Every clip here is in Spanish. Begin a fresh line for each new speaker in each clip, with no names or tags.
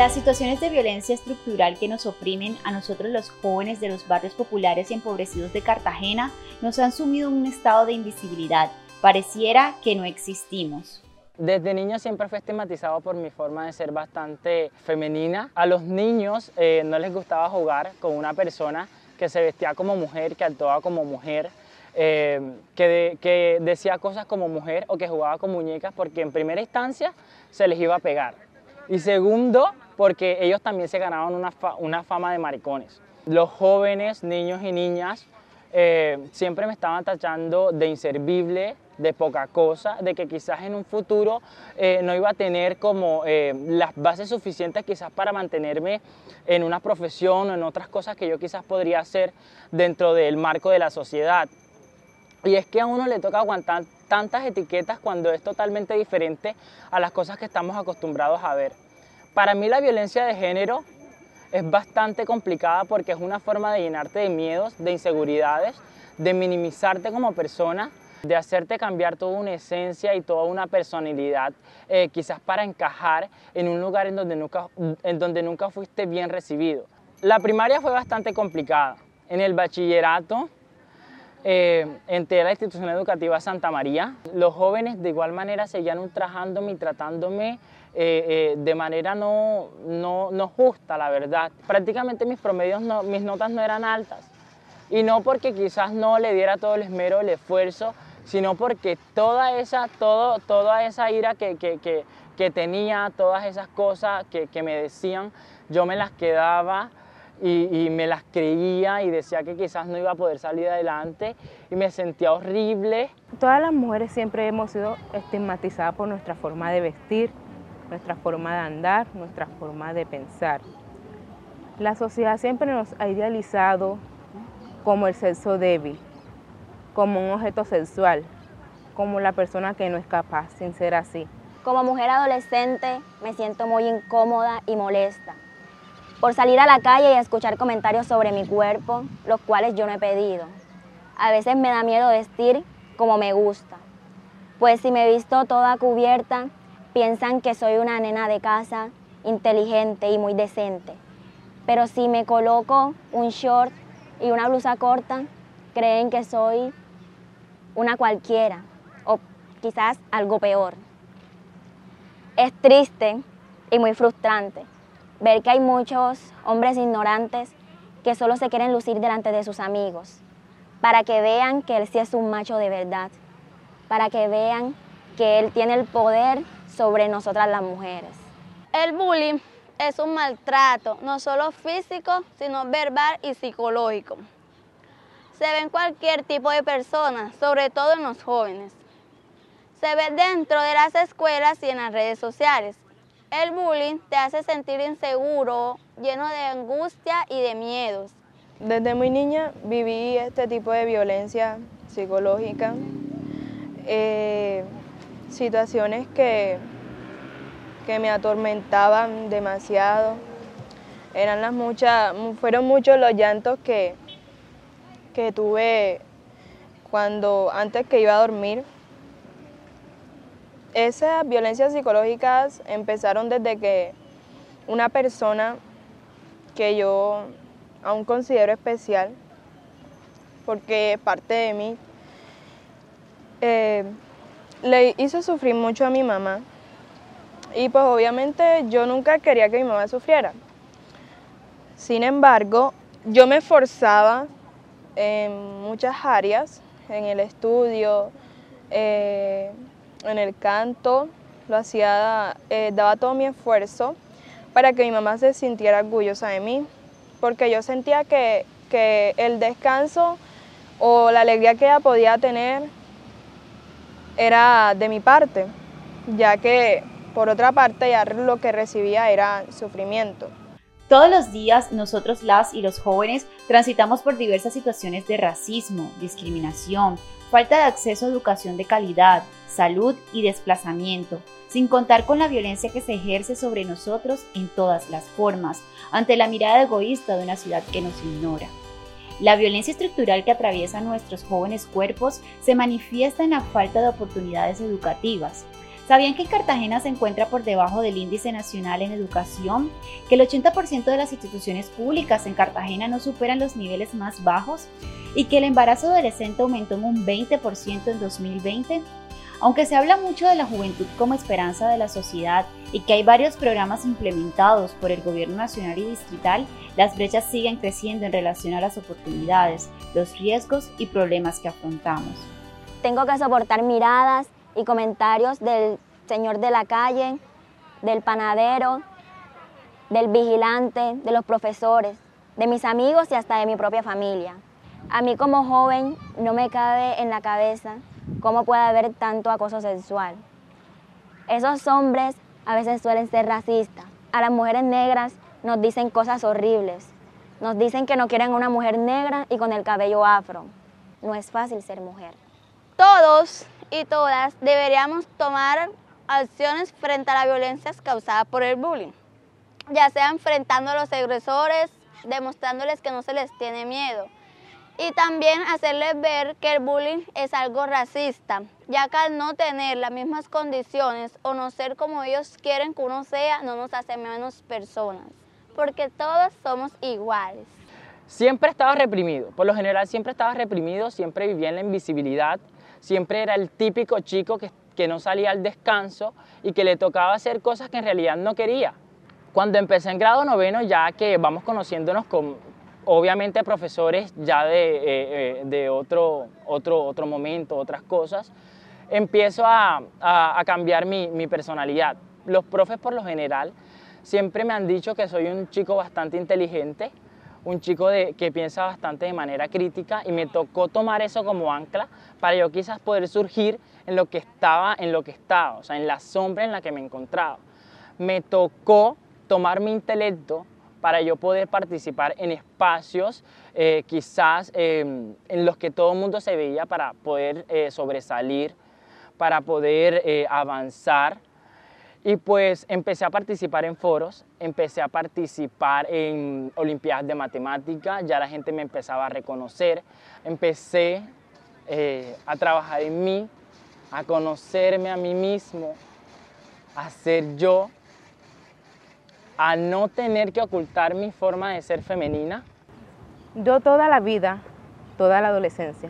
Las situaciones de violencia estructural que nos oprimen a nosotros los jóvenes de los barrios populares y empobrecidos de Cartagena nos han sumido en un estado de invisibilidad. Pareciera que no existimos.
Desde niño siempre fui estigmatizado por mi forma de ser bastante femenina. A los niños eh, no les gustaba jugar con una persona que se vestía como mujer, que actuaba como mujer, eh, que, que decía cosas como mujer o que jugaba con muñecas porque en primera instancia se les iba a pegar. Y segundo, porque ellos también se ganaban una, fama de maricones. Los jóvenes, niños y niñas, eh, siempre me estaban tachando de inservible, de poca cosa, de que quizás en un futuro eh, no iba a tener como eh, las bases suficientes quizás para mantenerme en una profesión o en otras cosas que yo quizás podría hacer dentro del marco de la sociedad. Y es que a uno le toca aguantar tantas etiquetas cuando es totalmente diferente a las cosas que estamos acostumbrados a ver. Para mí la violencia de género es bastante complicada porque es una forma de llenarte de miedos, de inseguridades, de minimizarte como persona de hacerte cambiar toda una esencia y toda una personalidad, eh, quizás para encajar en un lugar en donde, nunca, en donde nunca fuiste bien recibido. La primaria fue bastante complicada. En el bachillerato eh, entré a la institución educativa Santa María. Los jóvenes de igual manera seguían ultrajándome y tratándome eh, eh, de manera no, no, no, justa, la verdad. Prácticamente mis promedios, no, mis notas no eran altas. Y no porque quizás no le diera todo el esmero, el esfuerzo, sino porque toda esa, todo, toda esa ira que, que, que, tenía, todas esas cosas que, me decían, yo me las quedaba y, y, me las creía y decía que quizás no iba a poder salir adelante y me sentía horrible.
Todas las mujeres siempre hemos sido estigmatizadas por nuestra forma de vestir, nuestra forma de andar, nuestra forma de pensar. La sociedad siempre nos ha idealizado como el sexo débil, como un objeto sexual, como la persona que no es capaz sin ser así.
Como mujer adolescente me siento muy incómoda y molesta por salir a la calle y escuchar comentarios sobre mi cuerpo, los cuales yo no he pedido. A veces me da miedo vestir como me gusta, pues si me he visto toda cubierta, piensan que soy una nena de casa, inteligente y muy decente. Pero si me coloco un short y una blusa corta, creen que soy una cualquiera o quizás algo peor. Es triste y muy frustrante ver que hay muchos hombres ignorantes que solo se quieren lucir delante de sus amigos, para que vean que él sí es un macho de verdad, para que vean que él tiene el poder sobre nosotras las mujeres.
El bullying es un maltrato, no solo físico, sino verbal y psicológico. Se ve en cualquier tipo de persona, sobre todo en los jóvenes. Se ve dentro de las escuelas y en las redes sociales. El bullying te hace sentir inseguro, lleno de angustia y de miedos.
Desde muy niña viví este tipo de violencia psicológica, eh, situaciones que, que me atormentaban demasiado. Eran las muchas, fueron muchos los llantos que, que tuve cuando antes que iba a dormir esas violencias psicológicas empezaron desde que una persona que yo aún considero especial, porque parte de mí, eh, le hizo sufrir mucho a mi mamá. Y pues obviamente yo nunca quería que mi mamá sufriera. Sin embargo, yo me esforzaba en muchas áreas, en el estudio, eh, en el canto, lo hacía, eh, daba todo mi esfuerzo para que mi mamá se sintiera orgullosa de mí, porque yo sentía que, que el descanso o la alegría que ella podía tener era de mi parte, ya que por otra parte ya lo que recibía era sufrimiento.
Todos los días nosotros las y los jóvenes transitamos por diversas situaciones de racismo, discriminación, falta de acceso a educación de calidad, salud y desplazamiento, sin contar con la violencia que se ejerce sobre nosotros en todas las formas, ante la mirada egoísta de una ciudad que nos ignora. La violencia estructural que atraviesa nuestros jóvenes cuerpos se manifiesta en la falta de oportunidades educativas. ¿Sabían que en Cartagena se encuentra por debajo del índice nacional en educación? ¿Que el 80% de las instituciones públicas en Cartagena no superan los niveles más bajos? ¿Y que el embarazo adolescente aumentó en un 20% en 2020? Aunque se habla mucho de la juventud como esperanza de la sociedad y que hay varios programas implementados por el gobierno nacional y distrital, las brechas siguen creciendo en relación a las oportunidades, los riesgos y problemas que afrontamos.
Tengo que soportar miradas, y comentarios del señor de la calle, del panadero, del vigilante, de los profesores, de mis amigos y hasta de mi propia familia. A mí como joven no me cabe en la cabeza cómo puede haber tanto acoso sexual. Esos hombres a veces suelen ser racistas. A las mujeres negras nos dicen cosas horribles. Nos dicen que no quieren una mujer negra y con el cabello afro. No es fácil ser mujer.
Todos y todas deberíamos tomar acciones frente a la violencia causada por el bullying, ya sea enfrentando a los agresores, demostrándoles que no se les tiene miedo y también hacerles ver que el bullying es algo racista, ya que al no tener las mismas condiciones o no ser como ellos quieren que uno sea, no nos hace menos personas, porque todos somos iguales.
Siempre estaba reprimido, por lo general siempre estaba reprimido, siempre vivía en la invisibilidad, siempre era el típico chico que, no salía al descanso y que le tocaba hacer cosas que en realidad no quería. Cuando empecé en grado noveno, ya que vamos conociéndonos con, obviamente, profesores ya de, eh, eh, otro, otro, otro momento, otras cosas, empiezo a, cambiar mi, mi personalidad. Los profes, por lo general, siempre me han dicho que soy un chico bastante inteligente, un chico de, que piensa bastante de manera crítica y me tocó tomar eso como ancla para yo quizás poder surgir en lo que estaba, en lo que estaba, o sea, en la sombra en la que me encontraba. Me tocó tomar mi intelecto para yo poder participar en espacios eh, quizás em, en los que todo el mundo se veía para poder eh, sobresalir, para poder eh, avanzar. Y pues empecé a participar en foros, empecé a participar en Olimpiadas de Matemática, ya la gente me empezaba a reconocer, empecé a trabajar en mí, a conocerme a mí mismo, a ser yo, a no tener que ocultar mi forma de ser femenina.
Yo toda la vida, toda la adolescencia,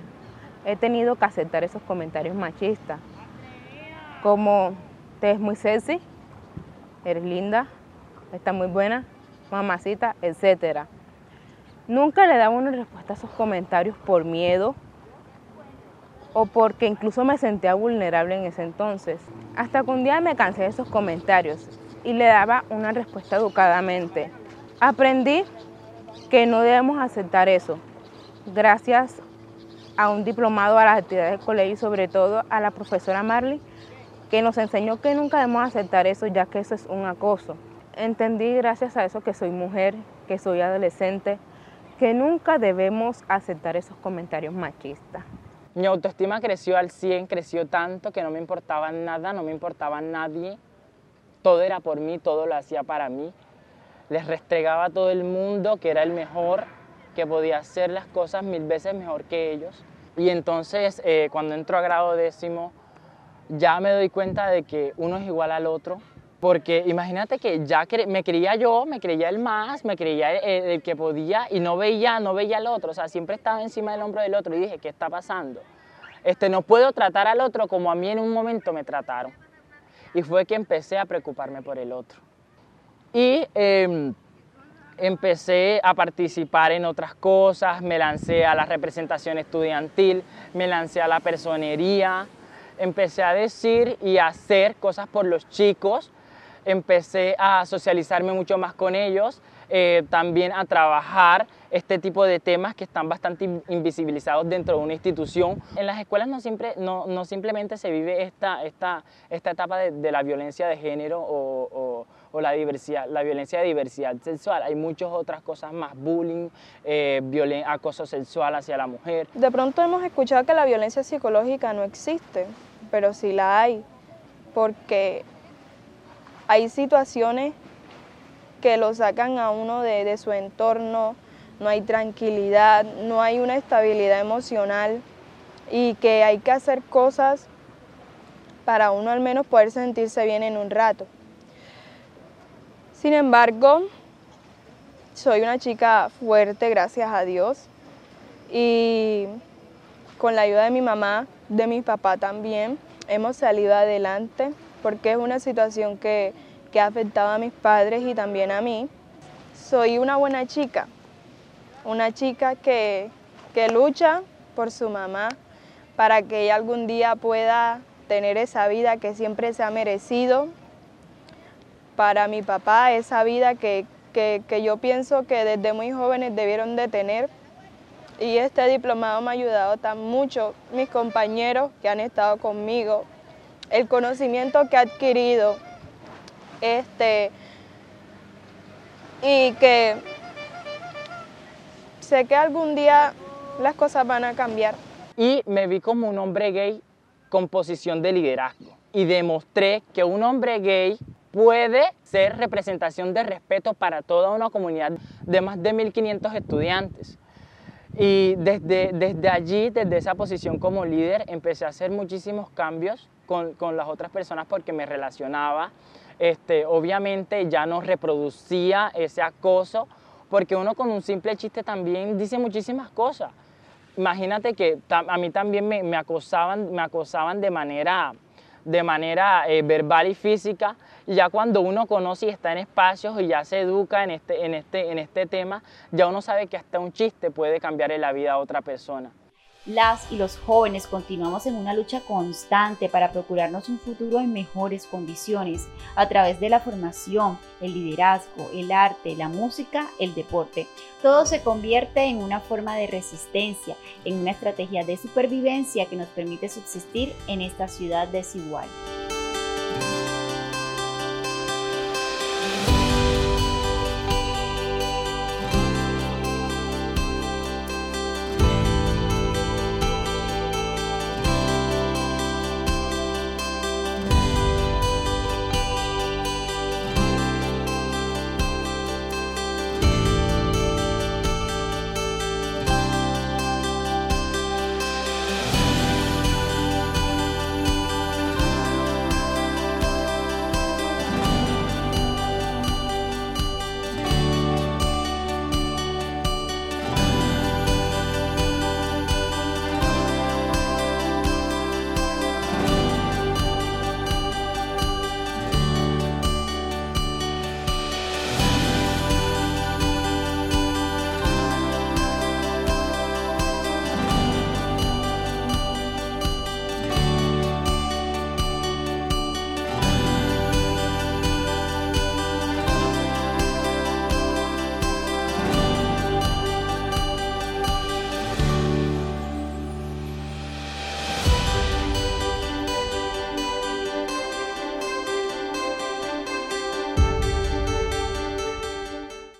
he tenido que aceptar esos comentarios machistas, como te es muy sexy, eres linda, está muy buena, mamacita, etc. Nunca le daba una respuesta a esos comentarios por miedo o porque incluso me sentía vulnerable en ese entonces. Hasta que un día me cansé de esos comentarios y le daba una respuesta educadamente. Aprendí que no debemos aceptar eso. Gracias a un diplomado a las actividades del colegio y sobre todo a la profesora Marley, que nos enseñó que nunca debemos aceptar eso ya que eso es un acoso. Entendí gracias a eso que soy mujer, que soy adolescente, que nunca debemos aceptar esos comentarios machistas.
Mi autoestima creció al 100, creció tanto que no me importaba nada, no me importaba nadie. Todo era por mí, todo lo hacía para mí. Les restregaba a todo el mundo que era el mejor, que podía hacer las cosas mil veces mejor que ellos. Y entonces, eh, cuando entro a grado décimo, ya me doy cuenta de que uno es igual al otro. Porque imagínate que ya me creía yo, me creía el más, me creía el, que podía y no veía, no veía al otro. O sea, siempre estaba encima del hombro del otro y dije, ¿qué está pasando? Este, no puedo tratar al otro como a mí en un momento me trataron. Y fue que empecé a preocuparme por el otro. Y em, empecé a participar en otras cosas, me lancé a la representación estudiantil, me lancé a la personería, empecé a decir y a hacer cosas por los chicos, empecé a socializarme mucho más con ellos, eh, también a trabajar este tipo de temas que están bastante invisibilizados dentro de una institución. En las escuelas no, siempre, no, no simplemente se vive esta, esta, esta etapa de, la violencia de género o, o, la, diversidad, la violencia de diversidad sexual, hay muchas otras cosas más, bullying, eh, acoso sexual hacia la mujer.
De pronto hemos escuchado que la violencia psicológica no existe, pero sí la hay, porque hay situaciones que lo sacan a uno de, su entorno, no hay tranquilidad, no hay una estabilidad emocional y que hay que hacer cosas para uno al menos poder sentirse bien en un rato. Sin embargo, soy una chica fuerte, gracias a Dios, y con la ayuda de mi mamá, de mi papá también, hemos salido adelante porque es una situación que, ha afectado a mis padres y también a mí. Soy una buena chica, una chica que, que lucha por su mamá para que ella algún día pueda tener esa vida que siempre se ha merecido. Para mi papá, esa vida que, que yo pienso que desde muy jóvenes debieron de tener y este diplomado me ha ayudado tan mucho, mis compañeros que han estado conmigo, el conocimiento que he adquirido, este, y que sé que algún día las cosas van a cambiar.
Y me vi como un hombre gay con posición de liderazgo y demostré que un hombre gay puede ser representación de respeto para toda una comunidad de más de 1.500 estudiantes. Y desde, desde allí, desde esa posición como líder, empecé a hacer muchísimos cambios con, con las otras personas porque me relacionaba. Este, obviamente ya no reproducía ese acoso, porque uno con un simple chiste también dice muchísimas cosas. Imagínate que a mí también me, acosaban, me acosaban de manera, de manera eh, verbal y física ya cuando uno conoce y está en espacios y ya se educa en este, en este, en este tema, ya uno sabe que hasta un chiste puede cambiarle la vida a otra persona.
Las y los jóvenes continuamos en una lucha constante para procurarnos un futuro en mejores condiciones a través de la formación, el liderazgo, el arte, la música, el deporte. Todo se convierte en una forma de resistencia, en una estrategia de supervivencia que nos permite subsistir en esta ciudad desigual.